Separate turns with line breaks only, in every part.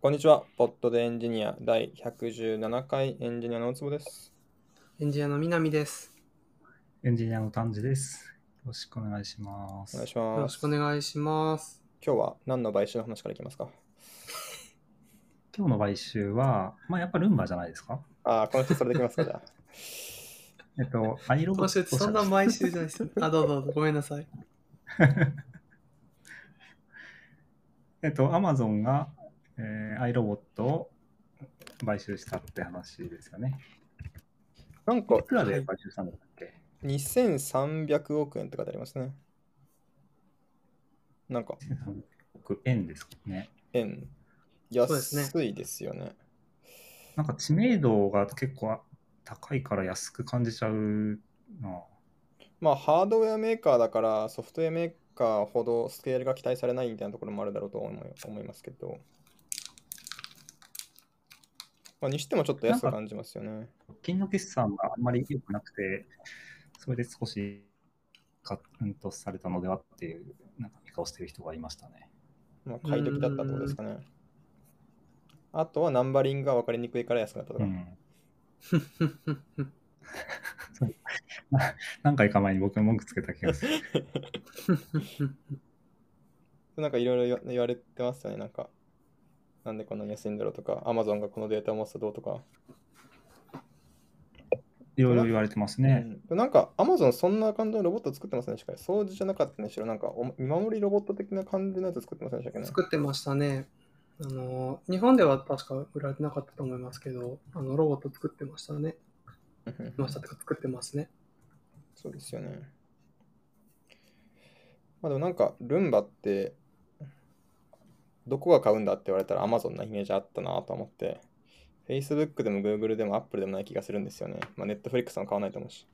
こんにちは。ポッドでエンジニア第117回エンジニアの大坪です。
エンジニアの南です。
エンジニアの丹治です。よろしくお願いします。
お願いし
よろ
ます。
しくお願いします。
今日は何の買収の話からいきますか？
今日の買収は、まあ、やっぱルンバじゃないですか？
ああ、この人それできますかじゃあ。
えっと、アイロボ
今週ってそんな毎週じゃないですよ。あ、どうぞどうぞ。ごめんなさい。
えっと、アマゾンが、えー、アイロボットを買収したって話ですよね。
なんか
いくらで買収したんだっけ、
2300億円って書いてありますね。なんか
1300億円ですかね。
円安いですよね。
なんか知名度が結構高いから安く感じちゃうな。
まあハードウェアメーカーだからソフトウェアメーカーほどスケールが期待されないみたいなところもあるだろうと思いますけど。まあ、にしてもちょっと安く感じますよね。
直近の決算があんまり良くなくて、それで少しカウントされたのではっていう、なんか見顔してる人がいましたね。
まあ、買い時だったってことですかね。あとはナンバリングが分かりにくいから安くなったとか。
うん。何回か前に僕が文句つけた気がする。
なんかいろいろ言われてますよね。なんか、なんでこんなに安いんだろうとか、アマゾンがこのデータを持つとどうとか。
いろいろ言われてますね。
うん、なんか、アマゾンそんな感じのロボット作ってますね。しかし、掃除じゃなかったにしろ、なんかお見守りロボット的な感じのやつ作ってませんでしたっけね？
作ってましたね。あの、日本では確か売られてなかったと思いますけど、あの、ロボット作ってましたね。
うん
ましたとか作ってますね。
そうですよね。まあでもなんか、ルンバって、どこが買うんだって言われたら Amazon なイメージあったなと思って、Facebook でも Google でも Apple でもない気がするんですよね。まあ Netflix も買わないと思うし。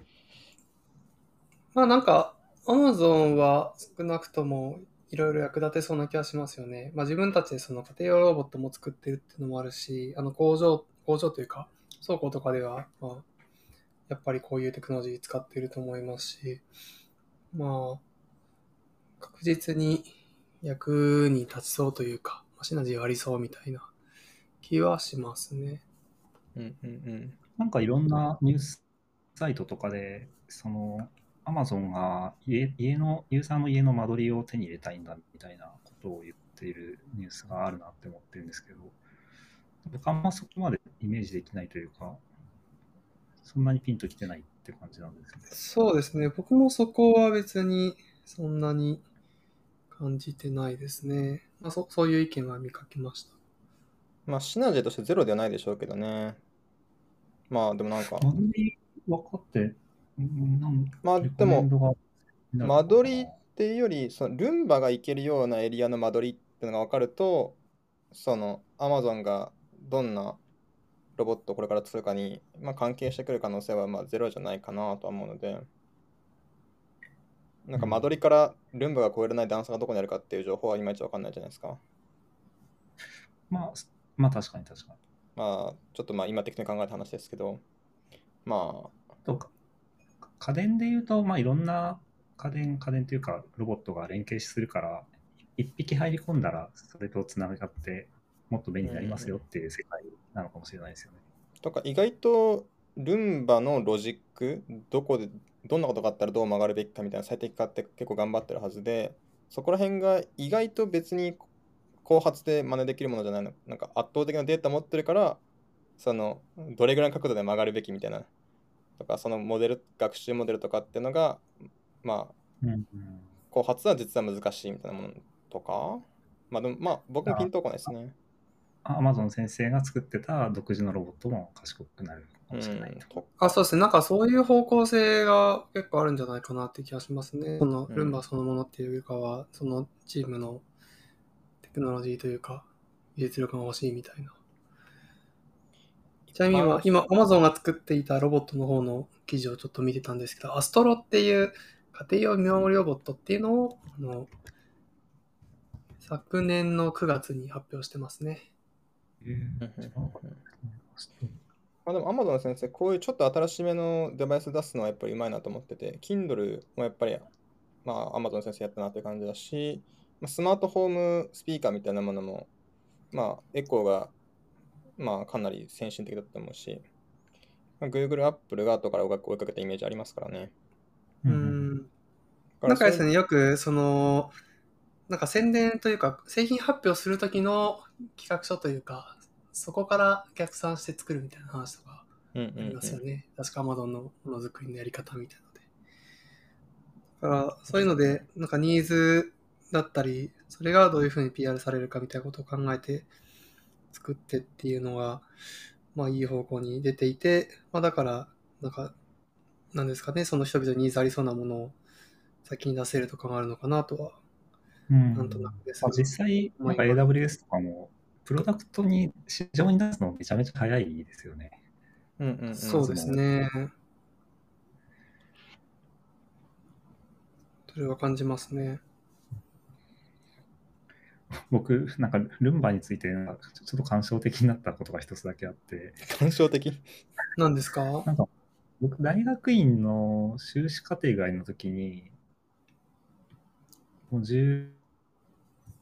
まあなんか、Amazon は少なくともいろいろ役立てそうな気がしますよね。まあ自分たちでその家庭用ロボットも作ってるっていうのもあるし、あの工場、工場というか倉庫とかでは、まあ、やっぱりこういうテクノロジー使っていると思いますし、まあ、確実に役に立ちそうというか、まあシナジーがありそうみたいな気はしますね。
うんうんうん。
なんかいろんなニュースサイトとかで、その、アマゾンが家家の、ユーザーの家の間取りを手に入れたいんだみたいなことを言っているニュースがあるなって思ってるんですけど、僕あんまそこまでイメージできないというか、そんなにピンときてないって感じなんですね。
そうですね。僕もそこは別にそんなに感じてないですね。まあ、そそういう意見は見かけました。
まあシナジーとしてゼロではないでしょうけどね。まあでもなんか、
間取り分かって、うんなん
まあ
レ
でも間取りっていうより、そのルンバが行けるようなエリアの間取りっていうのが分かると、その Amazon がどんなロボットをこれから作るかに、まあ、関係してくる可能性はまあゼロじゃないかなとは思うので、なんか間取りからルンバが超えれない段差がどこにあるかっていう情報はいまいち分かんないじゃないですか。
まあ、まあ確かに確かに。
まあ、ちょっとまあ今的に考えた話ですけど、まあ、
とか家電で言うと、まあ、いろんな家電、家電というか、ロボットが連携するから、一匹入り込んだら、それとつながって、もっと便利になりますよっていう世界なのかもしれないですよね。
とか意外とルンバのロジック、どこで、どんなことがあったらどう曲がるべきかみたいな最適化って結構頑張ってるはずで、そこら辺が意外と別に後発で真似できるものじゃないの。なんか圧倒的なデータ持ってるから、その、どれぐらいの角度で曲がるべきみたいな、とか、そのモデル、学習モデルとかっていうのが、まあ、後発は実は難しいみたいなものとか、まあでも、まあ僕もピンとこないですね。
アマゾン先生が作ってた独自のロボットも賢くなるか
う
もしれない
ん、
と。
と
あ、そうですね。なんかそういう方向性が結構あるんじゃないかなって気がしますね。その
うん
ルンバそのものっていうよりかは、そのチームのテクノロジーというか、技術力が欲しいみたいな。ちなみに
まあ
今、今、Amazon が作っていたロボットの方の記事をちょっと見てたんですけど、アストロっていう家庭用見守りロボットっていうのを、あの、昨年の9月に発表してますね。
まあでも Amazon の先生、こういうちょっと新しめのデバイス出すのはやっぱりうまいなと思ってて、Kindle もやっぱり、まあ Amazon の先生やったなという感じだし、まあスマートホームスピーカーみたいなものも、まあ、エコーが、まあ、かなり先進的だったと思うし、まあ、Google、Apple が後から追いかけたイメージありますからね。
う
うん
ん。なんかですね、よく、その、なんか宣伝というか、製品発表するときの企画書というか、そこから逆算して作るみたいな話とか
うんうん
ありますよ
うん
ね。確か Amazon のものづくりのやり方みたいなので。だから、そういうので、なんかニーズだったり、それがどういうふうに PR されるかみたいなことを考えて作ってっていうのが、まあいい方向に出ていて、まあだから、なんか、なんですかね、その人々にニーズありそうなものを先に出せるとかがあるのかなとは、
うん。
なんとなくです
まあ、
が
実際、なんか AWS とかも、プロダクトに市場に出すのめちゃめちゃ早いですよね。
うんうんうん。
そうですね。それは感じますね。
僕、なんかルンバについてちょっと感傷的になったことが一つだけあって、
感傷的？
何ですか？
なんか僕、大学院の修士課程外の時に、もう10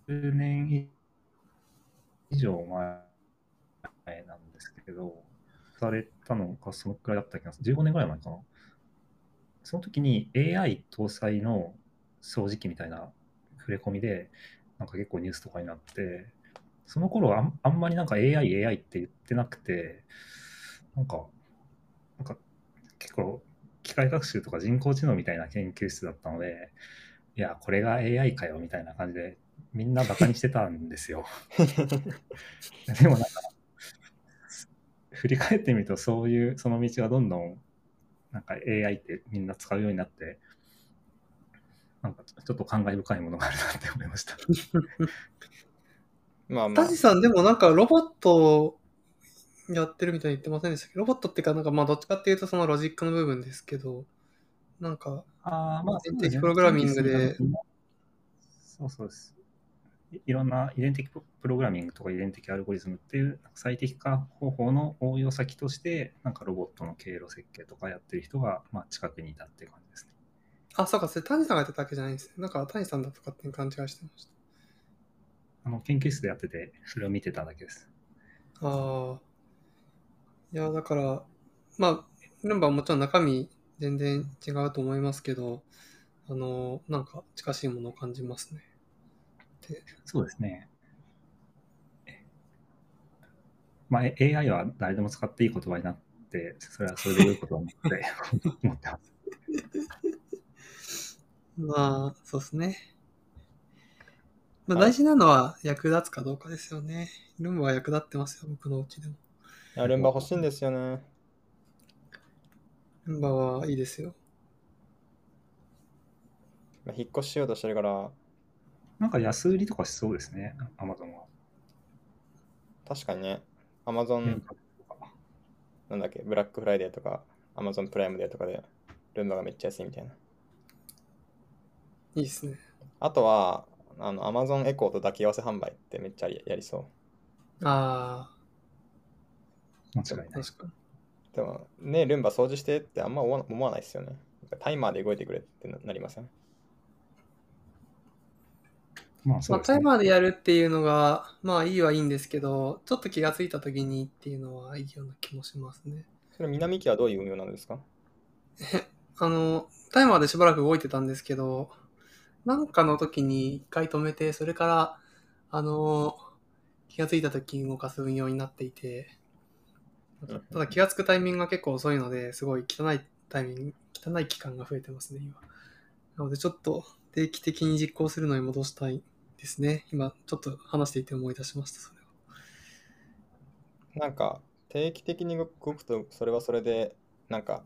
年以上前なんですけど、されたのがそのくらいだった気がする。15年ぐらい前かな。その時に AI 搭載の掃除機みたいな触れ込みで、なんか結構ニュースとかになって、その頃はあんまりなんか AI、AI って言ってなくて、なんか、なんか結構機械学習とか人工知能みたいな研究室だったので、いや、これが AI かよみたいな感じで、みんなバカにしてたんですよ。でもなんか、振り返ってみると、そういう、その道がどんどん、なんか AI ってみんな使うようになって、なんかちょっと感慨深いものがあるなって思いました。
まあまあ
タジさん、でもなんかロボットやってるみたいに言ってませんでしたっけ？ど、ロボットっていうか、なんかまあどっちかっていうとそのロジックの部分ですけど、なんか、
ああ、まあ、
遺伝的プログラミングで。
そうそうです。いいろんな遺伝的プログラミングとか遺伝的アルゴリズムっていう最適化方法の応用先として、なんかロボットの経路設計とかやってる人が、まあ、近くにいたっていう感じですね。
あ、そうか、それ谷さんがやってたわけじゃないんですね。なんか谷さんだとかっていう勘違いしてまし
あの研究室でやってて、それを見てただけです。
た。ああ。いや、だから、まあ、ルンバはもちろん中身全然違うと思いますけど、あの、なんか近しいものを感じますね。
そうですね。まあ、え AI は誰でも使っていい言葉になって、それはそれで良いことだなって 思ってます。
まあ、そうですね。まあ、
はい
大事なのは役立つかどうかですよね。ルンバは役立ってますよ、僕のうちでも。
いやルンバ欲しいんですよね。
ルンバはいいですよ。
まあ引っ越ししようとしてるから、
なんか安売りとかしそうですね、アマゾンは。
確かにね、Amazon、なんだっけ、ブラックフライデーとか、Amazon プライムデーとかで、ルンバがめっちゃ安いみたいな。
いいですね。
あとは、あの Amazon エコーと抱き合わせ販売ってめっちゃややりそ
ああ、
間違いない。
確かに。
う。でも、ね、ルンバ掃除してってあんま思わ思わないですよね。タイマーで動いてくれってななりません？
まあ、
まあそうですね。
タイマーでやるっていうのが、まあいいはいいんですけど、ちょっと気がついた時にっていうのはいいような気もしますね。
それ南木はどういう運用なんですか？
あの、タイマーでしばらく動いてたんですけど、なんかの時に一回止めて、それから、あの、気がついた時に動かす運用になっていて、たただ気がつくタイミングが結構遅いので、すごい汚いタイミング、汚い期間が増えてますね、今。なのでちょっと定期的に実行するのに戻したいですね。今、ちょっと話していて思い出しました、それは。
なんか、定期的に動くと、それはそれで、なんか、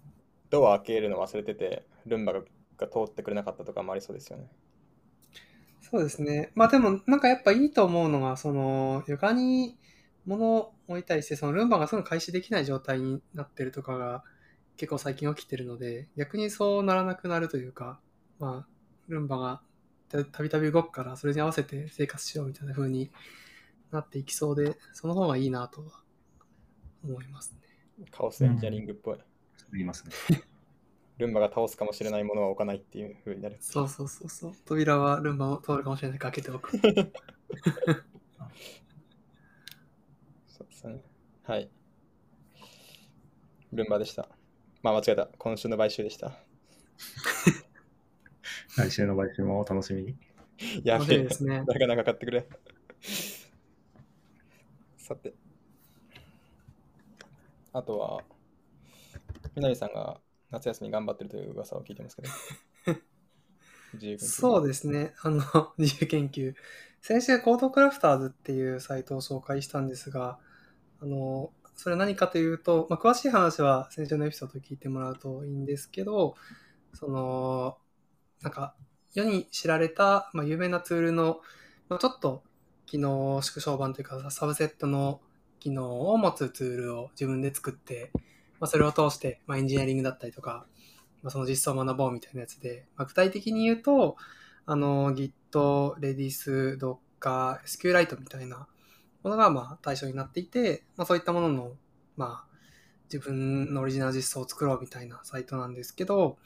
ドア開けるの忘れてて、ルンバがが通ってくれなかったとかもありそうですよね。
そうですね。まあでも、なんかやっぱいいと思うのが、その、床に物を置いたりして、そのルンバがすぐ開始できない状態になってるとかが結構最近起きてるので、逆にそうならなくなるというか、まあ、ルンバがたたびたび動くから、それに合わせて生活しようみたいな風になっていきそうで、その方がいいなとは思いますね。
カオスエンジニアリングっぽい。
言いますね。
ルンバが倒すかもしれないものは置かないっていう風になる。
そうそうそうそう。扉はルンバを通るかもしれないから開けておく。
そうですね。はい。ルンバでした。まあ間違えた。今週の買収でした。
来週の買収もお楽しみに。
やべえ
で。すね。
誰か長かってくれ。さて。あとは、南さんが夏休み頑張ってるという噂を聞いてますけど。自由研究
そうですね。あの、自由研究。先週、コードクラフターズっていうサイトを紹介したんですが、あの、それは何かというと、まあ、詳しい話は先週のエピソードを聞いてもらうといいんですけど、その、なんか、世に知られた、まあ、有名なツールの、まあ、ちょっと機能縮小版というか、サブセットの機能を持つツールを自分で作って、まあ、それを通して、まあ、エンジニアリングだったりとか、まあ、その実装を学ぼうみたいなやつで、まあ、具体的に言うと、あの、Git、Redis、Docker、SQLite みたいなものがまあ対象になっていて、まあ、そういったものの、まあ、自分のオリジナル実装を作ろうみたいなサイトなんですけど、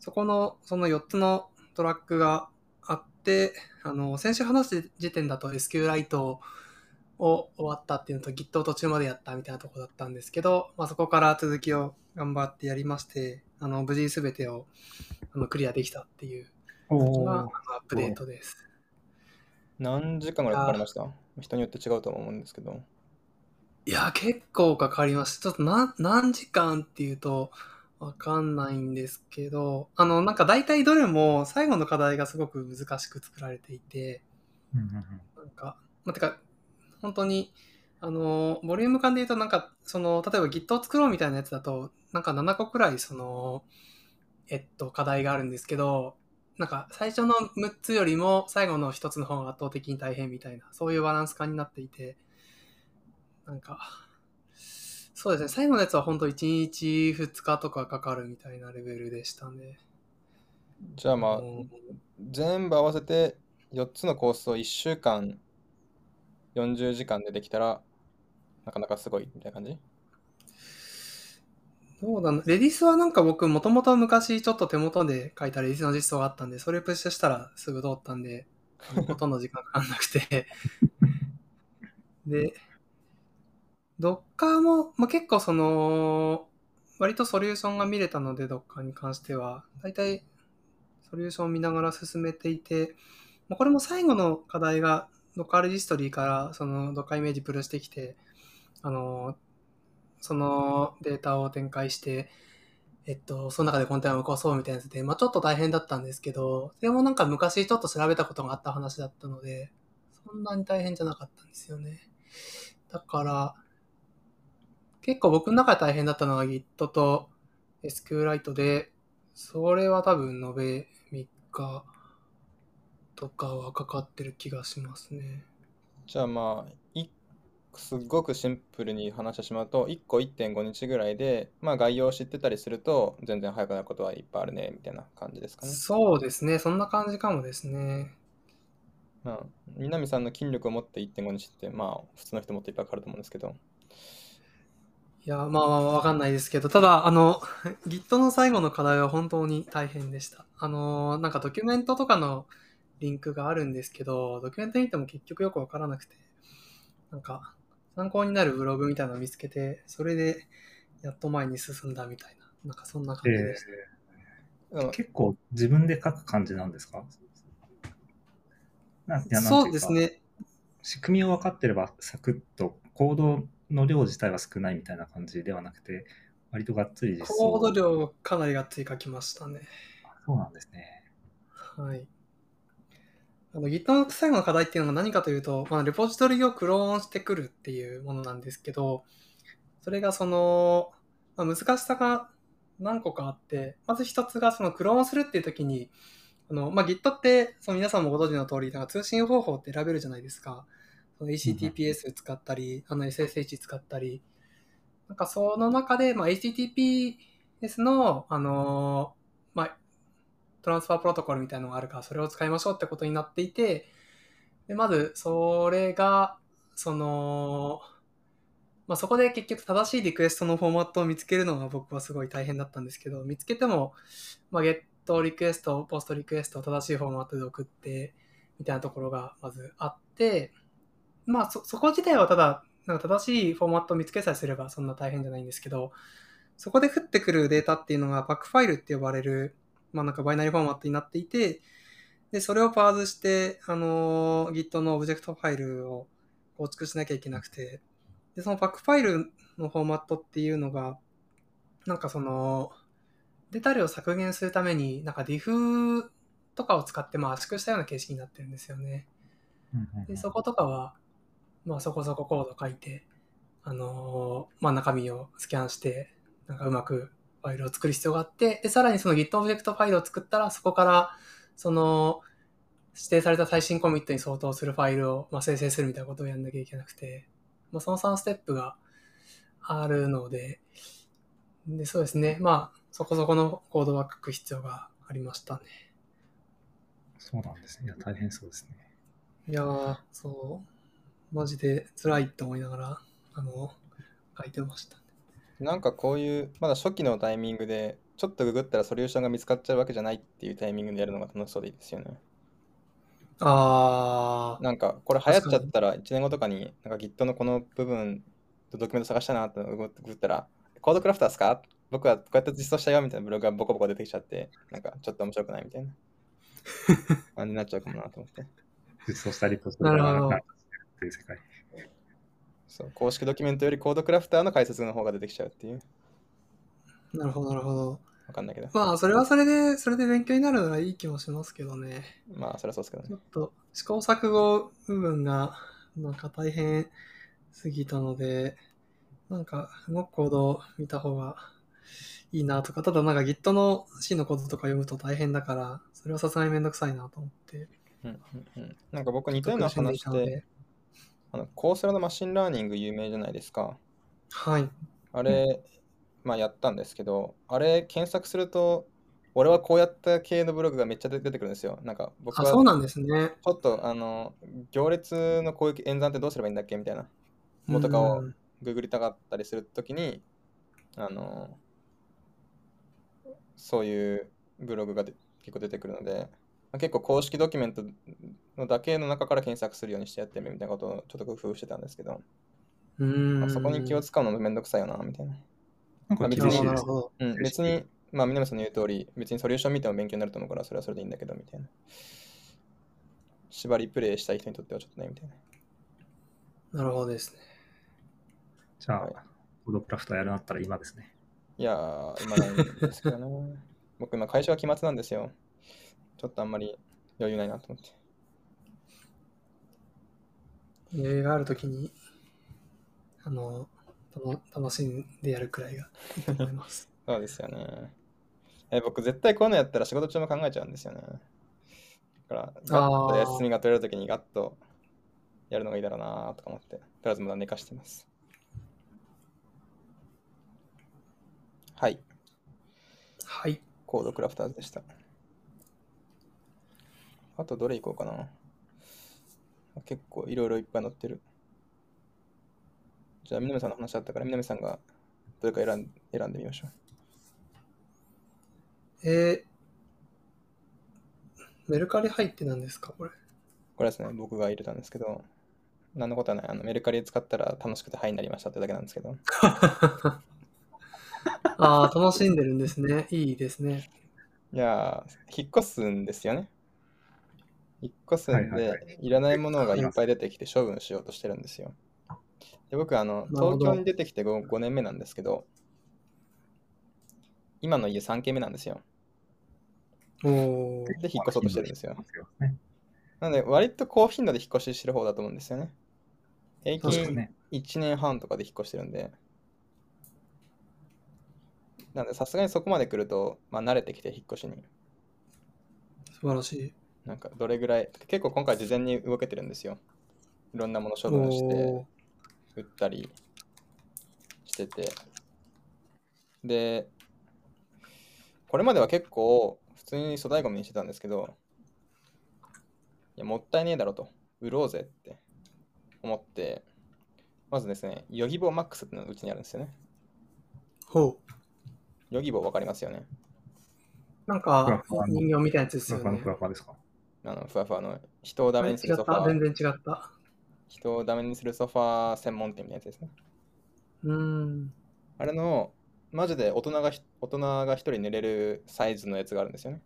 そこの、その4つのトラックがあって、あの、先週話した時点だと SQLite を終わったっていうのと Git を途中までやったみたいなところだったんですけど、まあ、そこから続きを頑張ってやりまして、あの、無事全てをあのクリアできたっていうのがアップデートです。
何時間ぐらいかかりました？人によって違うと思うんですけど。
いや、結構かかりました。ちょっと何何時間っていうとわかんないんですけど、あの、なんか大体どれも最後の課題がすごく難しく作られていて、
うんうんうん
なんか、まあ、てか、本当に、あの、ボリューム感で言うと、なんか、その、例えば Git を作ろうみたいなやつだと、なんか7個くらい、その、えっと、課題があるんですけど、なんか、最初の6つよりも最後の1つの方が圧倒的に大変みたいな、そういうバランス感になっていて、なんか、そうですね、最後のやつは本当1日2日とかかかるみたいなレベルでしたね。
じゃあまあ、
うん
全部合わせて4つのコースを1週間40時間でできたらなかなかすごいみたいな感じ？
どうだレディスはなんか僕もともと昔ちょっと手元で書いたレディスの実装があったんで、それプッシュしたらすぐ通ったんで、ほとんど時間かかんなくて。で、Docker も、まあ、結構その、割とソリューションが見れたので、Docker に関しては、だいたいソリューションを見ながら進めていて、まあ、これも最後の課題が Docker レジストリーからその Docker イメージプルしてきて、あの、そのデータを展開して、えっと、その中でコンテナを起こそうみたいなやつで、まあちょっと大変だったんですけど、でもなんか昔ちょっと調べたことがあった話だったので、そんなに大変じゃなかったんですよね。だから、結構僕の中で大変だったのは Git と SQLite で、それは多分延べ3日とかはかかってる気がしますね。
じゃあまあすっごくシンプルに話してしまうと1個1.5日ぐらいでまあ概要を知ってたりすると全然早くなることはいっぱいあるねみたいな感じですかね。
そうですね。そんな感じかもですね。
まあ、南さんの筋力を持って1.5日ってまあ普通の人もっといっぱいかかると思うんですけど
いや、まあまあわかんないですけど、ただ、あの、Git の最後の課題は本当に大変でした。あの、なんかドキュメントとかのリンクがあるんですけど、ドキュメント見ても結局よくわからなくて、なんか参考になるブログみたいなのを見つけて、それでやっと前に進んだみたいな、なんかそんな感じでした。
でも
結構自分で書く感じなんですか？
そうですね。
仕組みを分かってればサクッとコードの量自体は少ないみたいな感じではなくて割とがっつり実装
コード量かなりがっつり書きましたね。
そうなんですね
はい。あの Git の最後の課題っていうのが何かというと、まあ、レポジトリをクローンしてくるっていうものなんですけど、それがその、まあ、難しさが何個かあって、まず一つがそのクローンするっていう時に、あの、まあ、Git って、その皆さんもご存知の通り、なんか通信方法って選べるじゃないですか。その HTTPS 使ったり、あの SSH 使ったり。なんかその中で、まあ、HTTPS の、あの、トランスファープロトコルみたいなのがあるから、それを使いましょうってことになっていて、でまず、それが、その、まあ、そこで結局正しいリクエストのフォーマットを見つけるのが僕はすごい大変だったんですけど、見つけても、まあ、ゲットリクエスト、ポストリクエスト正しいフォーマットで送って、みたいなところがまずあって、まあそ、そこ自体はただなんか正しいフォーマットを見つけさえすればそんな大変じゃないんですけど、そこで降ってくるデータっていうのがパックファイルって呼ばれる、まあなんかバイナリーフォーマットになっていて、で、それをパーズして、あの、Git のオブジェクトファイルを構築しなきゃいけなくて、で、そのパックファイルのフォーマットっていうのが、なんかその、データ量を削減するために、なんか diff とかを使ってまあ圧縮したような形式になってるんですよね。で、そことかは、まあそこそこコード書いて、あのーまあ中身をスキャンして、なんかうまくファイルを作る必要があって、で、さらにその Git オブジェクトファイルを作ったら、そこから、その、指定された最新コミットに相当するファイルを、まあ、生成するみたいなことをやんなきゃいけなくて、まあ、その3ステップがあるので、で、そうですね。まあ、そこそこのコードは書く必要がありましたね。
そうなんですね。いや、大変そうですね。
いやー、そう、マジで辛いと思いながら、あの、書いてました。
なんかこういう、まだ初期のタイミングで、ちょっとググったらソリューションが見つかっちゃうわけじゃないっていうタイミングでやるのが楽しそうでいいですよね。
あー、
なんかこれ流行っちゃったら1年後とかに、なんか Git のこの部分、ドキュメント探したなってグググったら、コードクラフターですか？僕はこうやって実装したよみたいなブログがボコボコ出てきちゃって、なんかちょっと面白くないみたいな 感じになっちゃうかもなと思って。
実装したりとす
なるほど
なっていう世界。
そう公式ドキュメントよりコードクラフターの解説の方が出てきちゃうっていう。
なるほど、なるほど。
わかんないけど。
まあ、それはそれで、それで勉強になるならいい気もしますけどね。
まあ、そりゃそうですけどね
ちょ。っと試行錯誤部分がなんか大変すぎたので、なんか動くコードを見た方がいいなとか、ただなんか Git の C のコードとか読むと大変だから、それはさすがにめんどくさいなと思って。
うんうんうん、なんか僕似たような話で。あの Coursera の Machine Learning 有名じゃないですか。
はい。
あれ、まあやったんですけど、あれ検索すると、俺はこうやった系のブログがめっちゃ出てくるんですよ。なんか僕
あ、
は
そうなんですね。
ちょっとあの行列のこういう演算ってどうすればいいんだっけみたいなものとかを
うん
ググりたかったりするときに、あの、そういうブログがで結構出てくるので、まあ結構公式ドキュメントのだけの中から検索するようにしてやってみるみたいなことをちょっと工夫してたんですけど、
うーん。
まあそこに気を使うのもめんどくさいよな、みたいな。
なんか
あ別に。うん、別に、まあ、南さんの言う通り、別にソリューション見ても勉強になると思うから、それはそれでいいんだけど、みたいな。縛りプレイしたい人にとってはちょっとね、みたいな。
なるほどですね。
じゃあ、
はい
コードクラフターやるなったら今ですね。
いやー、今ないんですけどね。僕、今、会社が期末なんですよ。ちょっとあんまり余裕ないなと思って。
余裕があるときに、あの、たの楽しんでやるくらいがいいと思います。
そうですよね。え僕、絶対こういうのやったら仕事中も考えちゃうんですよね。だから、ガッと休みが取れるときにガッとやるのがいいだろうなとか思って、とりあえずまだ寝かしてます。はい、
はい。
コードクラフターズでした。あとどれいこうかな。結構いろいろいっぱい載ってる。じゃあ、南さんの話あったから、南さんがどれか選ん選んでみましょう。
えー、メルカリ入って何ですかこれ？
これですね、僕が入れたんですけど、何のことはない。あのメルカリ使ったら楽しくてハイになりましたってだけなんですけど。
ああ、楽しんでるんですね。いいですね。
いやー、引っ越すんですよね。引っ越すんで、いらないものがいっぱい出てきて処分しようとしてるんですよ。で僕、あの、東京に出てきて 5, 5年目なんですけど、今の家3軒目なんですよ。
おー
で、引っ越そうとしてるんですよ。
ね。
なので、割と高頻度で引っ越ししてる方だと思うんですよね。平均
確かに
ね。
1年半とかで引っ越してるんで。なんで、さすがにそこまで来ると、まあ、慣れてきて、引っ越しに。
素晴らしい。
なんか、どれぐらい、結構今回事前に動けてるんですよ。いろんなもの処分して、売ったりしてて。で、これまでは結構、普通に粗大ゴミにしてたんですけど、いや、もったいねえだろと、売ろうぜって思って、まずですね、ヨギボーマックスっていうのがうちにあるんですよね。
ほう。
ヨギボーわかりますよね。
なんか人形みたいなやつですよね
ですか？
あの、ふわふわの人をダメにするソフ。ァー。
全然違った。
人をダメにするソファー専門店みたいなやつですね。
うん。
あれの、マジで大人がひ大人が一人寝れるサイズのやつがあるんですよね。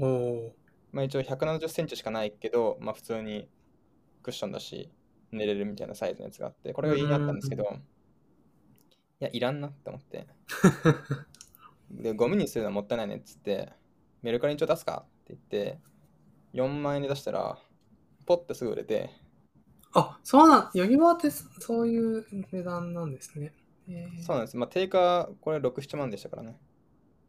おお
まあ一応170センチしかないけど、まあ普通にクッションだし、寝れるみたいなサイズのやつがあって、これが家にあったんですけど、いや、いらんなって思って。で、ゴミにするのはもったいないねっつって、メルカリにちょっと出すかって言って、4万円で出したら、ポッてすぐ売れて、
あ、そうなん、ヨギバーってそういう値段なんですね。えー
そうなんです。まあ定価、これ6、7万でしたからね。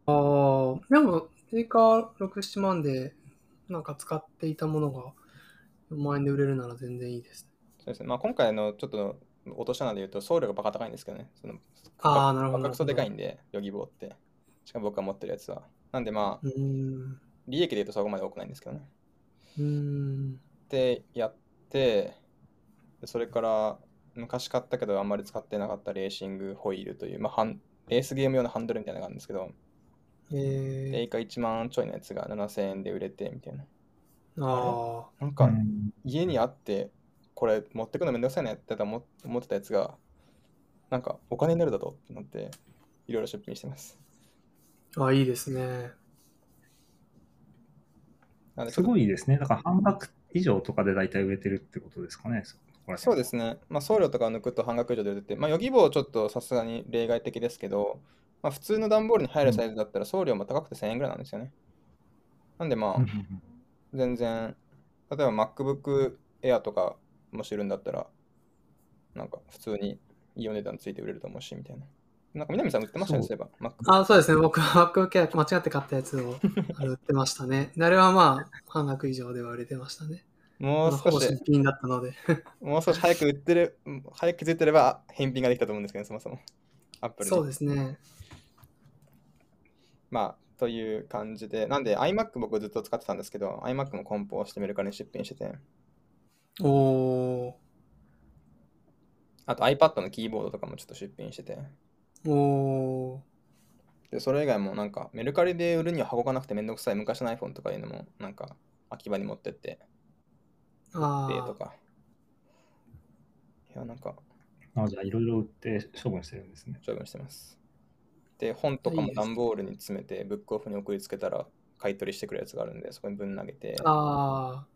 ああ、でも、定価6、7万で、なんか使っていたものが4万円で売れるなら全然いいです。
そうですね。まあ今回のちょっと落としたので言うと、送料がバカ高いんですけどね。その
あーなるほど
価格そでかいんで、ヨギボーって。しかも僕が持ってるやつは。なんでまあ。利益で言うとそこまで多くないんですけどね。
うーん。
で、やって、でそれから昔買ったけどあんまり使ってなかったレーシングホイールという、まあ、ハンレースゲーム用のハンドルみたいなのがあるんですけど、
え
定価1万ちょいのやつが7000円で売れてみたいな。
ー、ああ、
なんか
うん
家にあって、これ持ってくのめんどくさいなって思思ってたやつが、なんかお金になるだとってなって、いろいろ出品してます。
あいいですね。
すごいですね。だから半額以上とかで大体売れてるってことですかね。そ
うですね。まあ、送料とかを抜くと半額以上で売れてて、まあ、ヨギボーちょっとさすがに例外的ですけど、まあ、普通の段ボールに入るサイズだったら送料も高くて1000円ぐらいなんですよね。なんでまあ全然、例えば MacBook Air とかもし売るんだったら、なんか普通にいいお値段ついて売れると思うし、みたいな。なんか南さん売ってましたね、
そ
そうういえば。Mac
あそうですね。僕は MacBook Air 間違って買ったやつを 売ってましたね。であれはまあ、半額以上では売れてましたね。
もう少し
新、品だったので。
もう少し早く売ってる、早く気づいてれば返品ができたと思うんですけどね、そもそも。Apple に
そうですね。
まあ、という感じで、なんで iMac 僕ずっと使ってたんですけど、iMac も梱包してメルカリに出品してて、
おお
あと iPad のキーボードとかもちょっと出品してて、
ーお
で、それ以外もなんかメルカリで売るには箱がなくてめんどくさい昔の iPhone とかいうのもなんか秋葉に持ってって、
ーあ
でと
あ、
か。いや、なんか
あじゃあいろいろ売って処分してるんですね。
処分してます。で、本とかも
いいですね
段ボールに詰めて、ブックオフに送りつけたら買い取りしてくるやつがあるんで、そこにぶん投げて、
あ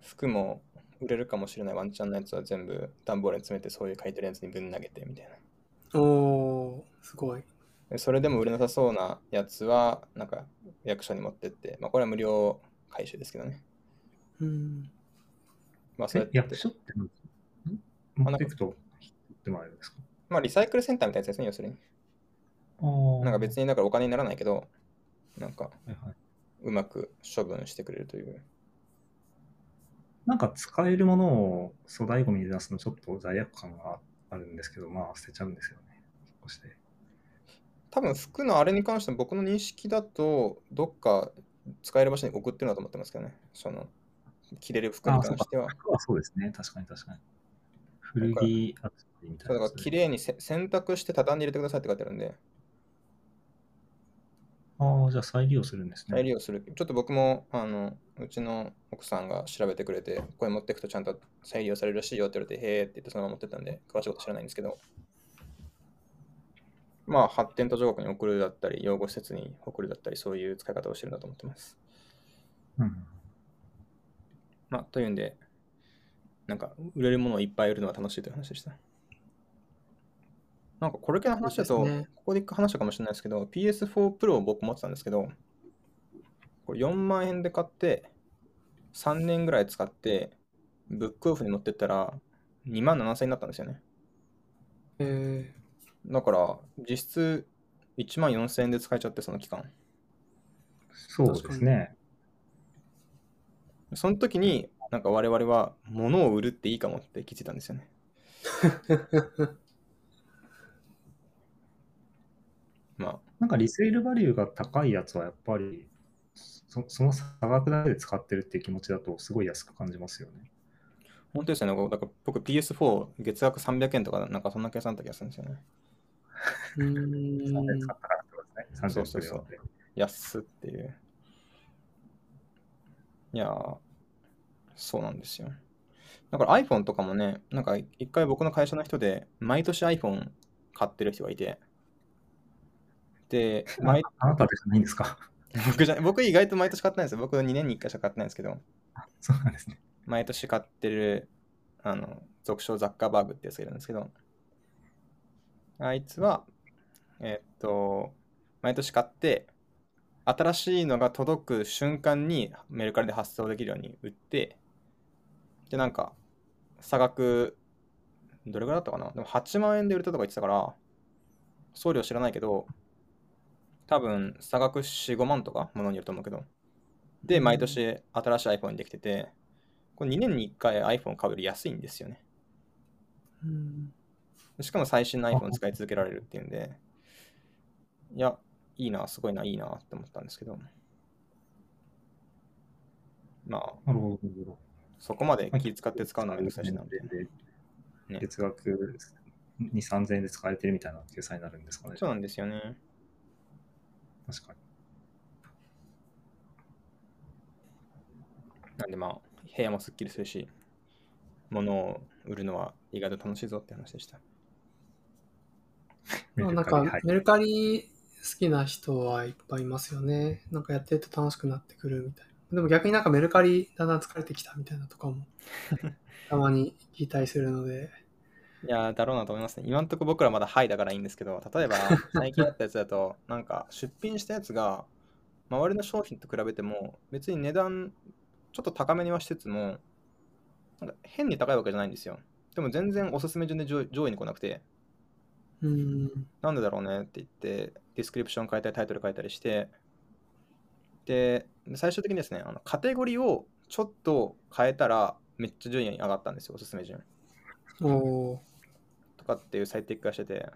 服も売れるかもしれないワンチャンのやつは全部段ボールに詰めてそういう買い取りのやつにぶん投げてみたいな。
あ、おおすごい。
でそれでも売れなさそうなやつはなんか役所に持ってって、まあこれは無料回収ですけどね。
うん。
まあそれって
え役所って持っていくと売ってもらえるんですか？
まあリサイクルセンターみたいなやつですね、要するに。なんか別
に。
にだからお金にならないけど、なんか
はいはいう
まく処分してくれるという。
なんか使えるものを粗大ゴミで出すのちょっと罪悪感があるんですけど、まあ捨てちゃうんですよね。そして。
多分服のあれに関しても僕の認識だと、どっか使える場所に送ってるのだと思ってますけどね。その、着れる服に関しては。。
服はそうですね。確かに確かに。古着扱いみた
だから。綺麗にせ洗濯して畳んで入れてくださいって書いてあるんで、
ああ、じゃあ再利用するんですね。
再利用する。ちょっと僕も、あの、うちの奥さんが調べてくれて、これ持ってくとちゃんと再利用されるらしいよって言われて、へーって言ってそのまま持ってったんで、詳しいこと知らないんですけど、まあ、発展途上国に送るだったり、養護施設に送るだったり、そういう使い方をしてるんだと思ってます。
うん。
まあ、というんで、なんか、売れるものをいっぱい売るのは楽しいという話でした。なんか、これ系の話だと、
そうですね
ここで一回話したかもしれないですけど、PS4 Pro を僕持ってたんですけど、これ4万円で買って、3年ぐらい使って、ブックオフに持ってったら、2万7千円になったんですよね。
え
だから、実質1万4千円で使えちゃって、その期間。
そうですね。
その時に、なんか我々は物を売るっていいかもって気づいたんですよね。
ー、
まあ、
なんかリセールバリューが高いやつはやっぱりそその差額だけで使ってるっていう気持ちだとすごい安く感じますよね。
本当ですよね。だから僕 PS4 月額300円とかなんかそんな計算だった気がするんですよね。
うーん
使ったからってことですね。
そうそうそう
30分で
安っっていう。いやー、そうなんですよ。だから iPhone とかもね、なんか一回僕の会社の人で毎年 iPhone 買ってる人がいて、で、毎
あなたでじゃないんですか？
僕じゃ僕意外と毎年買ってないんですよ。僕2年に1回しか買ってないんですけど、
そうなんですね。
毎年買ってる、あの、俗称ザッカーバーグってやつがいるんですけど、あいつは、えっと、毎年買って、新しいのが届く瞬間にメルカリで発送できるように売って、で、なんか、差額、どれぐらいだったかな？でも8万円で売れたとか言ってたから、送料知らないけど、多分差額4、5万とかものによると思うけど、で、毎年新しい iPhone にできてて、これ2年に1回 iPhone 買うより安いんですよね。
うん。
しかも最新の iPhone 使い続けられるっていうんで、いや、いいな、すごいな、いいなって思ったんですけど、まあ、
なるほど。
そこまで気使って使うのはめんどくさいしな。
で
ね
月額2、3000円で使えてるみたいな計算になるんですかね。
そうなんですよね。
確かに。
なんでまあ、部屋もすっきりするし、物を売るのは意外と楽しいぞって話でした。
まあなんか
メルカリはい
メルカリ好きな人はいっぱいいますよね。なんかやってると楽しくなってくるみたいな。でも逆になんかメルカリだんだん疲れてきたみたいなとかも たまに聞いたりするので。
いやーだろうなと思いますね。今んとこ僕らまだハイだからいいんですけど、例えば 最近あったやつだと、なんか出品したやつが、周りの商品と比べても、別に値段ちょっと高めにはしつつも、なんか変に高いわけじゃないんですよ。でも全然おすすめ順で上位に来なくて、
うん。
なんでだろうねって言って、ディスクリプション変えたり、タイトル変えたりして、で、最終的にですね、あのカテゴリーをちょっと変えたら、めっちゃ順位に上がったんですよ、おすすめ順。
おー
とかっていう最適化してて、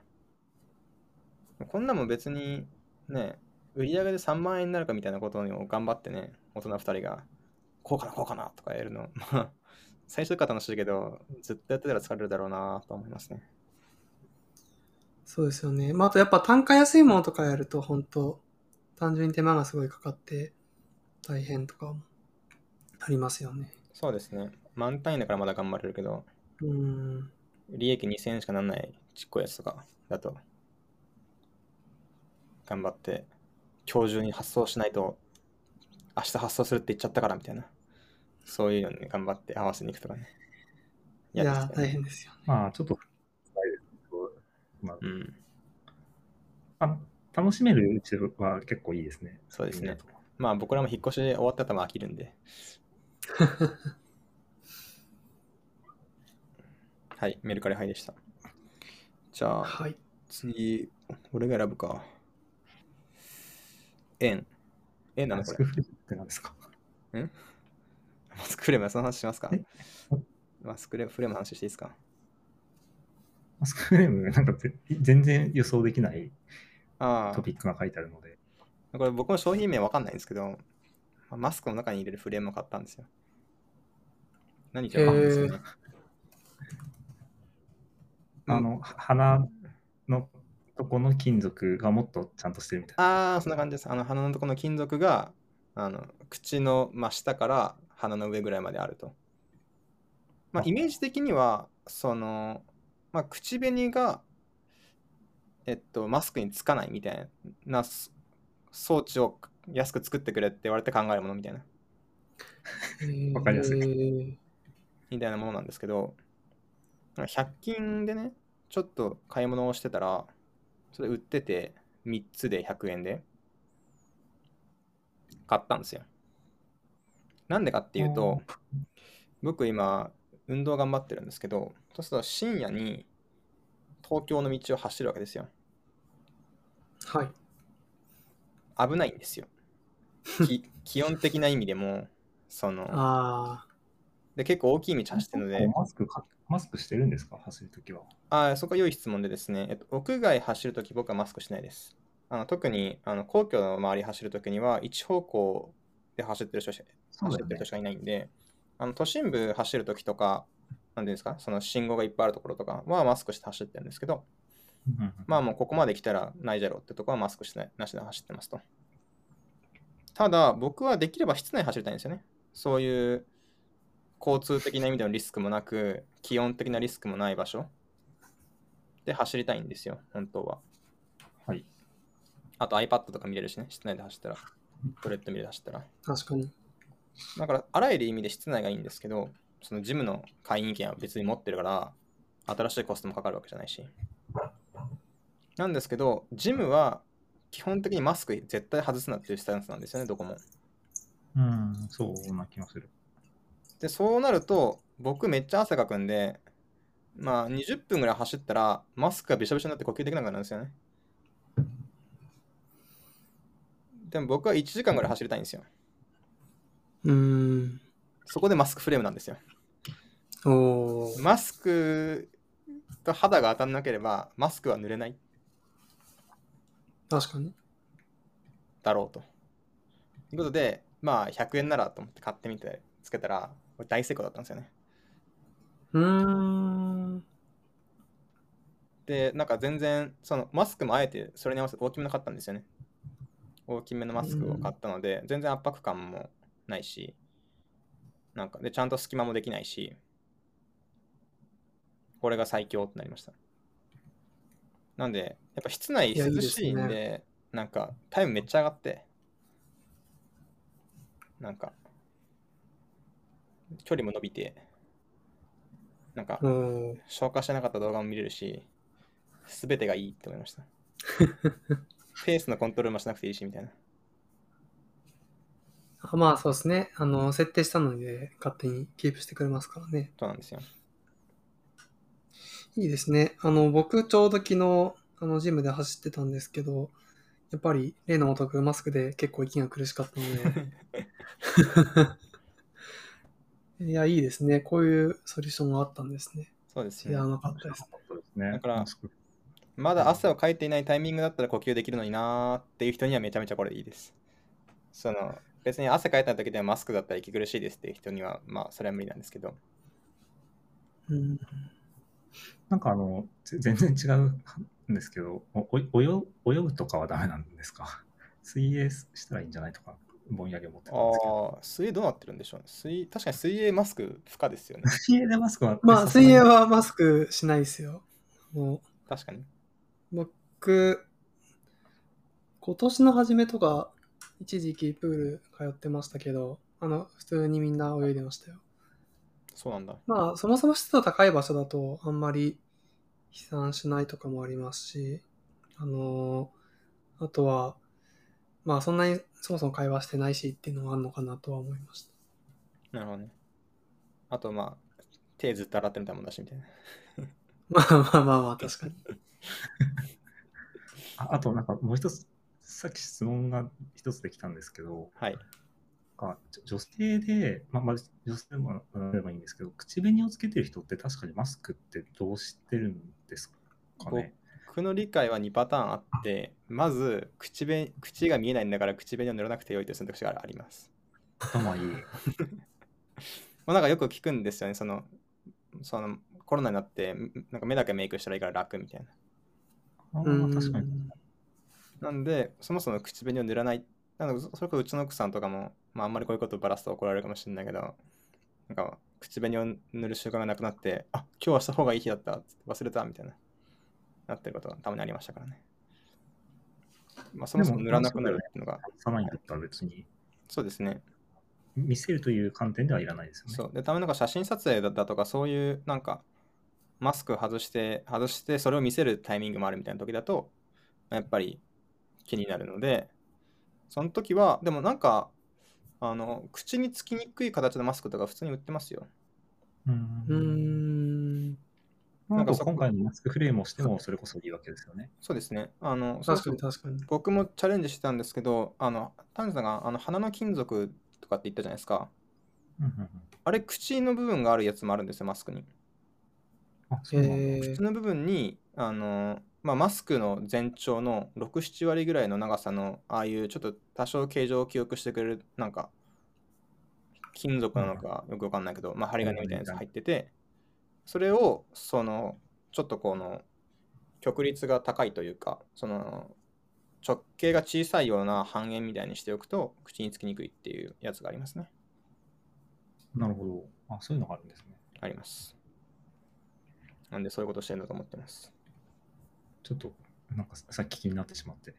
こんなもん別にね、売り上げで3万円になるかみたいなことを頑張ってね、大人2人が、こうかな、こうかなとかやるの、まあ、最初から楽しいけど、ずっとやってたら疲れるだろうなと思いますね。
そうですよね。まああとやっぱ単価安いものとかやると本当単純に手間がすごいかかって大変とかもありますよね。
そうですね。満単位だからまだ頑張れるけど、
うん。
利益2000円しかなんないちっこいやつとかだと、頑張って、今日中に発送しないと、明日発送するって言っちゃったからみたいな、そういうのに頑張って合わせに行くとかね。
いや大変ですよね。
まあ、ちょっと、まあ
うん、
あ楽しめるうちは結構いいですね。
そうですねまあ僕らも引っ越し終わったら多分飽きるんで。はい、メルカリハイでした。じゃあ、
はい。
次、俺が選ぶか。円。円なのこれ。
マスクフレームって何ですか？
マスクフレーム、その話しますか？
え？
マスクフレームフレームの話していいですか？
マスクフレーム、なんかぜ全然予想できない
あ
トピックが書いてあるので、
あ、これ僕も商品名わかんないんですけど、まあマスクの中に入れるフレームを買ったんですよ。何かわかんですよね。
あの、鼻のとこの金属がもっとちゃんとしてるみたいな。
ああ、そんな感じです。あの鼻のところの金属があの口の真下から鼻の上ぐらいまであると。まあ、
あ
イメージ的には、その、まあ、口紅が、えっと、マスクにつかないみたいなそ装置を安く作ってくれって言われて考えるものみたいな、
わかりやすい
い。
みたいなものなんですけど、100均でね、ちょっと買い物をしてたら、それ売ってて、3つで100円で買ったんですよ。なんでかっていうと、僕今、運動頑張ってるんですけど、そうすると深夜に東京の道を走るわけですよ。
はい。
危ないんですよ。き 気温的な意味でも、その、
あ
で結構大きい道走ってるので、
マスクか、マスクしてるんですか？走るときは。
あそこは良い質問でですね、えっと、屋外走るとき僕はマスクしないです。あの特にあの皇居の周り走るときには一方向で走ってる人し走ってる人しかいないんで、あの都心部走るときとか、なんていうんですか、その信号がいっぱいあるところとかはマスクして走ってるんですけど、まあもうここまで来たらないじゃろうってとこはマスクしてないなしで走ってますと。ただ僕はできれば室内走りたいんですよね。そういう交通的な意味でのリスクもなく、気温的なリスクもない場所で走りたいんですよ、本当は。
はい。
あと iPad とか見れるしね、室内で走ったら。トレッドミルで走ったら。
確かに。
だから、あらゆる意味で室内がいいんですけど、そのジムの会員権は別に持ってるから、新しいコストもかかるわけじゃないし。なんですけど、ジムは基本的にマスク絶対外すなっていうスタンスなんですよね、どこも。
うん、そうな気がする。
で、そうなると、僕めっちゃ汗かくんで、まあ20分ぐらい走ったら、マスクがびしょびしょになって呼吸できなくなるんですよね。でも僕は1時間ぐらい走りたいんですよ。
うーん。
そこでマスクフレームなんですよ。
おー。
マスクと肌が当たんなければ、マスクは濡れない
確かに。
だろうと。ということで、まあ100円ならと思って買ってみてつけたら、これ大成功だったんですよね。
うーん。
で、なんか全然、そのマスクもあえてそれに合わせて大きめの買ったんですよね。大きめのマスクを買ったので、全然圧迫感もないし、なんかで、ちゃんと隙間もできないし、これが最強となりました。なんで、やっぱ室内
いやいい
涼
で
いんで、なんかタイムめっちゃ上がって、なんか、距離も伸びて、なんか。消化してなかった動画も見れるし、すべてがいいって思いました。ペースのコントロールもしなくていいしみたいな。
あまあそうですね。あの、設定したので勝手にキープしてくれますからね。
そうなんですよ。
いいですね。あの、僕ちょうど昨日、あの、ジムで走ってたんですけど、やっぱり例の男マスクで結構息が苦しかったので、いや、いいですね。こういうソリューションがあったんですね。
そうですね
知ら。なかったです。
そうですね。
だからまだ汗をかいていないタイミングだったら呼吸できるのになーっていう人にはめちゃめちゃこれいいです。その別に汗かいた時でもマスクだったら息苦しいですっていう人にはまあそれは無理なんですけど。
うん。
なんかあの、ぜ全然違うんですけど、おお泳ぐとかはダメなんですか水泳したらいいんじゃないとか、ぼんやり思ってたんですけど。
ああ、水泳どうなってるんでしょうね。水確かに水泳マスク不可ですよね。
水泳でマスクは、
まあ、水泳はマスクしないですよ。も
確かに。
う、僕、今年の初めとか、一時期プール通ってましたけど、あの、普通にみんな泳いでましたよ。
そうなんだ。
まあ、そもそも湿度高い場所だと、あんまり飛散しないとかもありますし、あのーあとは、まあ、そんなにそもそも会話してないしっていうのはあるのかなとは思いました。
なるほどね。あとまあ、手ずっと洗ってるみたいなもんだしみたいな。
まあまあまあまあ、確かに。
ああと、なんかもう一つ、さっき質問が一つできたんですけど、
はい。
か女性で、まあ、まあ、女性でもなればいいんですけど、口紅をつけてる人って確かにマスクってどうしてるんですかね？
僕の理解は2パターンあって、まず口紅、口が見えないんだから口紅を塗らなくてよいという選択肢があります。
頭いい。
まあ、なんかよく聞くんですよね、その、そのコロナになって、なんか目だけメイクしたらいいから楽みたいな。
あ
うん
あ、確かに。
なんで、そもそも口紅を塗らない。なので、そそれこそうちの奥さんとかも、まあ、あんまりこういうことばらすと怒られるかもしれないけど、なんか、口紅を塗る習慣がなくなって、あ今日はした方がいい日だった、忘れた、みたいな、なってることがたまにありましたからね。まあ、そもそも塗らなくなるっていうのが、
さないんだったら別に
そうですね。
見せるという観点ではいらないですよね。
そう。で、たまになんか写真撮影だだとか、そういう、なんか、マスク外して、外して、それを見せるタイミングもあるみたいな時だと、やっぱり気になるので、その時は、でもなんか、あの、口につきにくい形のマスクとか普通に売ってますよ。
うん
うーん。
なんか今回のマスクフレームをしてもそれこそいいわけですよね。
そうですね。あの、そう
確か
そう
に確かに。
僕もチャレンジしてたんですけど、あの、丹治さんがあの鼻の金属とかって言ったじゃないですか。
うんうんうん
あれ、口の部分があるやつもあるんですよ、マスクに。
あ、そうなんだ。
え
口の部分に、あの、まあ、マスクの全長の6、7割ぐらいの長さの、ああいうちょっと多少形状を記憶してくれる、なんか、金属なのかよくわかんないけど、まあ、針金みたいなやつが入ってて、それを、その、ちょっとこの、極率が高いというか、その、直径が小さいような半円みたいにしておくと、口につきにくいっていうやつがありますね。
なるほど。あ、そういうのがあるんですね。
あります。なんでそういうことしてるんだと思ってます。
ちょっと、なんかさっき気になってしまって、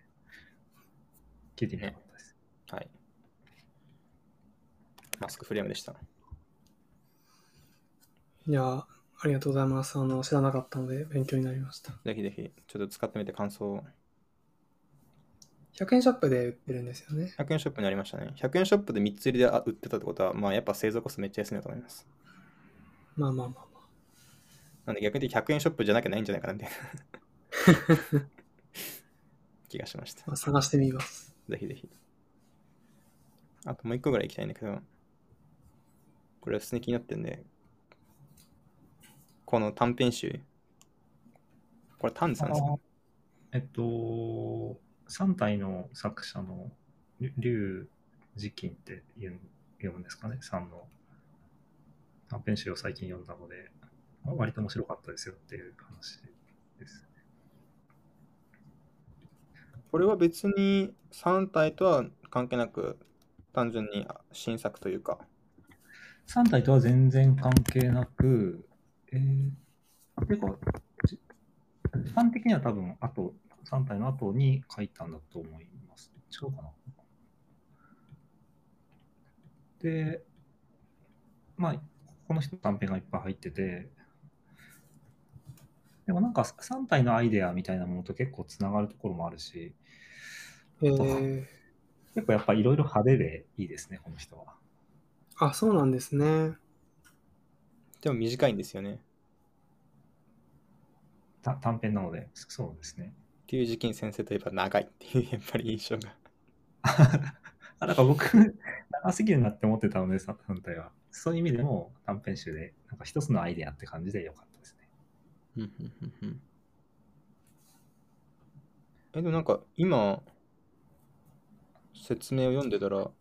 聞いてみたかったです。
はい。マスクフレームでした。
いや、ありがとうございます。あの、知らなかったので勉強になりました。
ぜひぜひ、ちょっと使ってみて感想を。
100円ショップで売ってるんですよね。
100円ショップにありましたね。100円ショップで3つ入りであ売ってたってことは、まあやっぱ製造コストめっちゃ安いんだと思います。
まあまあまあまあ。
なんで逆に100円ショップじゃなきゃないんじゃないかなみたいな 気がしました。
まあ、探してみます。
ぜひぜひ。あともう一個ぐらい行きたいんだけど、これは普通に気になってるんで、この短編集、これ短さんですか？
えっと、3体の作者のり竜磁金って言う読むんですかね、3の短編集を最近読んだので、割と面白かったですよっていう話です。
これは別に3体とは関係なく、単純に新作というか、
3体とは全然関係なく、えー、あてか、じ時間的には多分、あと、3体の後に書いたんだと思います。違うかなで、まあ、この人の短編がいっぱい入ってて、でもなんか3体のアイデアみたいなものと結構つながるところもあるし、
えー、
結構やっぱいろいろ派手でいいですね、この人は。
あ、そうなんですね。
でも短いんですよね。
た短編なので、そそうですね。
っていう時期に先生といえば長いっていう、やっぱり印象が。
あ、だから僕、長すぎるなって思ってたので、さ3体は。そういう意味でも短編集で、なんか一つのアイデアって感じでよかったですね。
うんうんうんうんえ、でもなんか今、説明を読んでたら、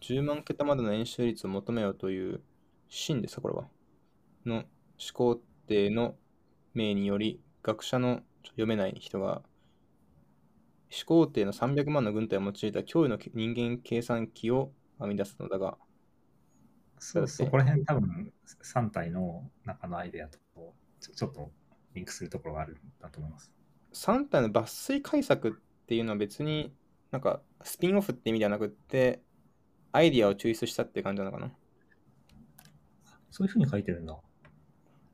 10万桁までの演習率を求めようという真ですか、これは。の思考定の命により、学者のちょ読めない人が、思考定の300万の軍隊を用いた脅威の人間計算機を編み出すのだが、
そうそこら辺多分3体の中のアイデアとちょちょっとリンクするところがあるんだと思います。
3体の抜粋解釈っていうのは別になんかスピンオフって意味ではなくってアイディアを抽出したって感じなのかな、
そういうふうに書いてるんだ。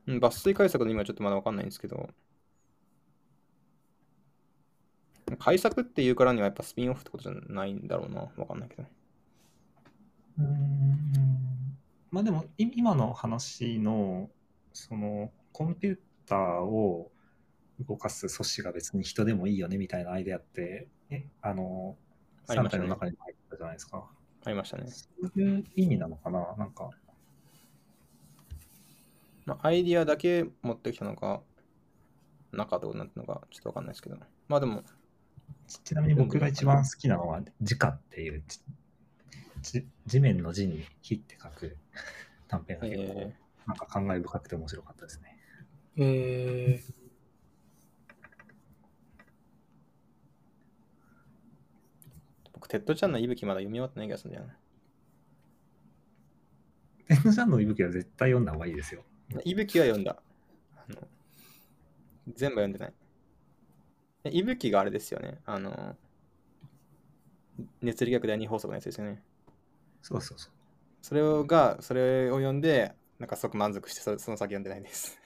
うん、抜粋解釈の意味はちょっとまだわかんないんですけど。解釈っていうからにはやっぱスピンオフってことじゃないんだろうな。わかんないけど。
うーん。まあでもい今の話のそのコンピューターを動かす組織が別に人でもいいよねみたいなアイデアってえあの3
ありましたね。
体の中にも入ってたじゃないですか。
ありましたね、
そういう意味なのかな？なんか
まあ、アイディアだけ持ってきたのか中どうなってのかちょっとわかんないですけどまあでも
ちちなみに僕が一番好きなのは「地火」っていうちち地面の地に「火」って書く短編が結構
え
なんか感慨深くて面白かったですね。
えー、
僕テッド・チャンの息吹まだ読み終わってない気がするんだよな
テッド・チャンの息吹は絶対読んだ方がいいですよ。
いぶきは読んだ。あの全部読んでない。えいぶきがあれですよね。あの、熱力学第二法則のやつですよね。
そうそうそう。
それをが、それを読んで、なんかすごく満足してそ、その先読んでないです。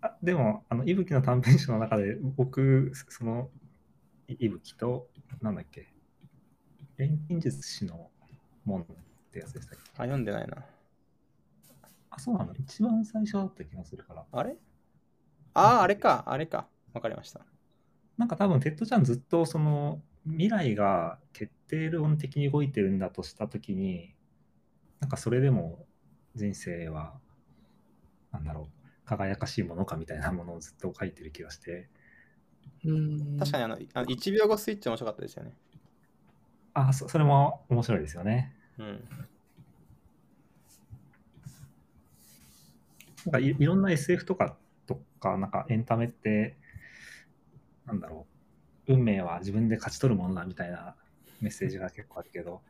あでも、あの、いぶきの短編集の中で、僕、その、いいぶきと、なんだっけ、錬金術師の門ってやつでしたっけ？
あ、読んでないな。
あ、そうなの？一番最初だった気がするから。
あれ？ああ、あれか、あれか。わかりました。
なんか多分、テッドちゃんずっと、その、未来が決定論的に動いてるんだとしたときに、なんかそれでも人生は、なんだろう、輝かしいものかみたいなものをずっと書いてる気がして、
うん。
確かにあの、あの1秒後スイッチ面白かったですよね。
あそ、それも面白いですよね。
うん。
なんかいいろんな SF とかとか、なんかエンタメって、なんだろう、運命は自分で勝ち取るものだみたいなメッセージが結構あるけど、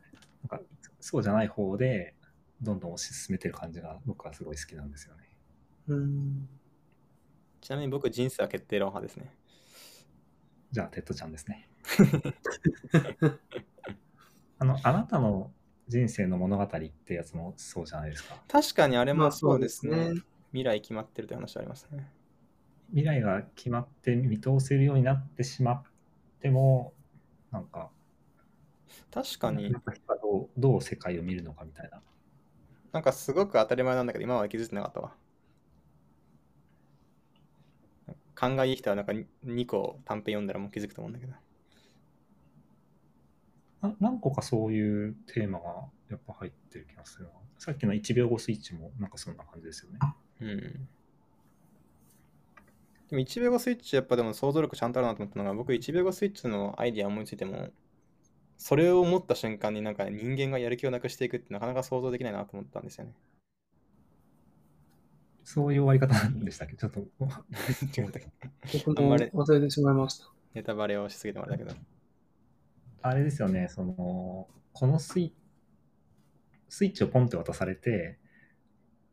なんかそうじゃない方で、どんどん推し進めてる感じが僕はすごい好きなんですよね。
うん。
ちなみに僕、人生は決定論派ですね。
じゃあ、テッドちゃんですね。あの、あなたの人生の物語ってやつもそうじゃないですか。
確かにあれ
まあ
もそうですね。
そうです
未来決まってるという話ありますね。
未来が決まって見通せるようになってしまっても、なんか、
確かに
どうどう世界を見るのかみたいな。
なんかすごく当たり前なんだけど、今まで気づいてなかったわ。勘がいい人はなんか2個短編読んだらもう気づくと思うんだけど。
な何個かそういうテーマがやっぱ入ってる気がするな。さっきの1秒後スイッチもなんかそんな感じですよね。
うん。でも1秒後スイッチやっぱでも想像力ちゃんとあるなと思ったのが、僕1秒後スイッチのアイディア思いついても、それを思った瞬間になんか人間がやる気をなくしていくってなかなか想像できないなと思ったんですよね。
そういう終わり方なんでしたっけ？ちょっと。
違った
僕も
あんまり
忘れてしまいました。
ネタバレをしすぎてもあれだけど。
あれですよね、その、このスイスイッチをポンって渡されて、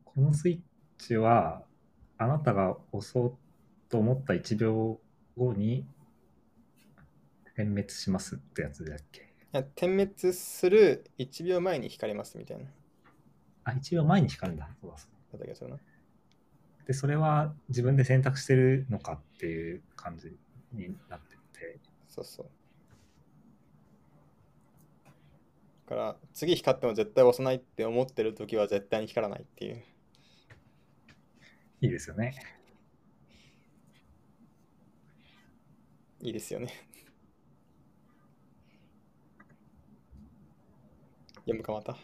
このスイッチはあなたが押そうと思った1秒後に点滅しますってやつだっけ？
いや点滅する1秒前に光りますみたいな。だ
あ、1秒前に光るんだ。そうだそうだ。で、それは自分で選択してるのかっていう感じになってて、
そうそう。だから次光っても絶対押さないって思ってる時は絶対に光らないっていう。
いいですよね。
いいですよね。読むかまた。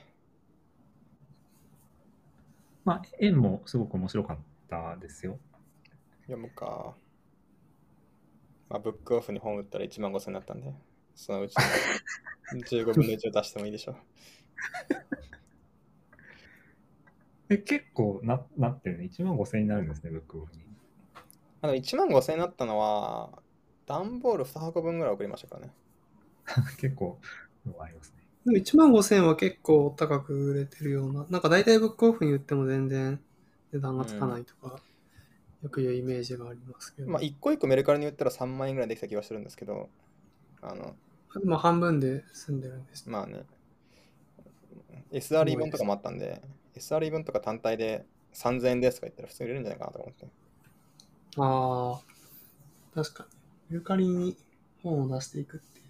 まあ、円もすごく面白かったですよ。
読むか。まあ、ブックオフに本売ったら1万5000円になったんで、そのうちの 15分の1を出してもいいでしょう。
え結構ななってるね。1万5000円になるんですね、ブックオフに。
あの1万5000円になったのは、段ボール2箱分ぐらい送りましたからね。
結構、ありますね。
でも1万5000円は結構高く売れてるような、なんか大体ブックオフに売っても全然値段がつかないとか、よく言うイメージがありますけど、
まあ、1個1個メルカリに売ったら3万円ぐらいできた気がするんですけど、あの、
まあ半分で済んでるんですね。
まあね、SRE 分とかもあったんで、SRE 分とか単体で3000円ですとか言ったら普通に売れるんじゃないかなと思って。
ああ、確かに。メルカリに本を出していくっていう。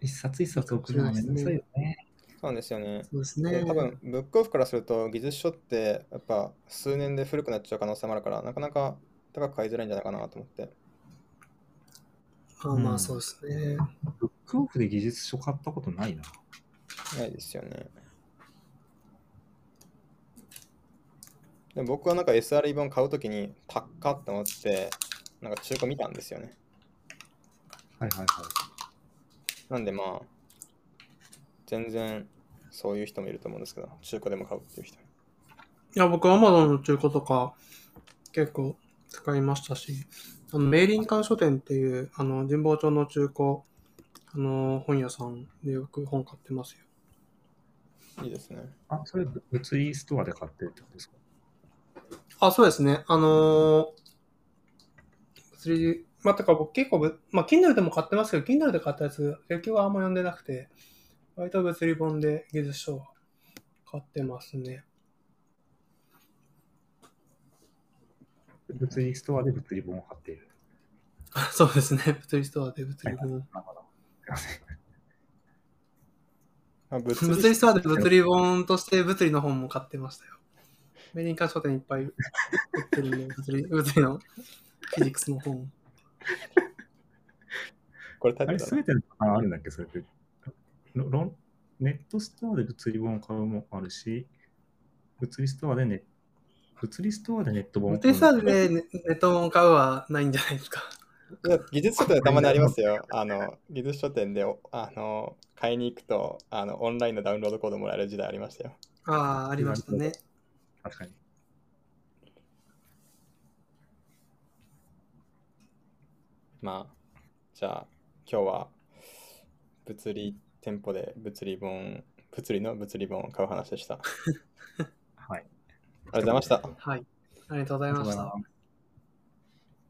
一冊一冊送るのめんどくさいよね。
そうなんですよね。
そうですね。
で多分、ブックオフからすると、技術書ってやっぱ数年で古くなっちゃう可能性もあるから、なかなか高く買いづらいんじゃないかなと思って。
あまあそうですね。
ブックオフで技術書買ったことないな。
ないですよね。で僕はなんか SRE 本買うときに高っって思って、なんか中古見たんですよね。
はいはいはい。
なんでまあ、全然そういう人もいると思うんですけど、中古でも買うっていう人。
いや、僕、アマゾンの中古とか結構使いましたし、あの、メーリン館書店っていう、あの、神保町の中古、あの、本屋さんでよく本買ってますよ。
いいですね。
あ、それ物理ストアで買ってるってことですか？
あ、そうですね。あのー、物理、まあ、てか僕結構ぶ、まあ、Kindle でも買ってますけど、Kindle で買ったやつ、結局はあんま読んでなくて、割と物理本で技術書は買ってますね。
物理ストアで物理本を買っている。
そうですね。物理ストアで物理本。
なるほど。すいません。
まあ、物
物理ストアで物理本として物理の本も買ってましたよ。メリンカン書店いっぱい売ってるんで、物理物理のフィジックスの本。
これタイ
あれ、すべてのパターンあるんだっけ？それって。ロロンネットストアで物理本を買うもあるし、物理ストアでネ物理ストアでネット本を
物理ストアでネネット本買うはないんじゃないですか。
いや技術書店でたまにありますよ。あの、技術書店でおあの買いに行くとあの、オンラインのダウンロードコードもらえる時代ありましたよ。
ああ、ありましたね。
確かに。
まあ、じゃあ、今日は物理店舗で物理本、物理の物理本を買う話でした。あ り
はい。
がとうございました。
はい。ありがとうございました。
ます。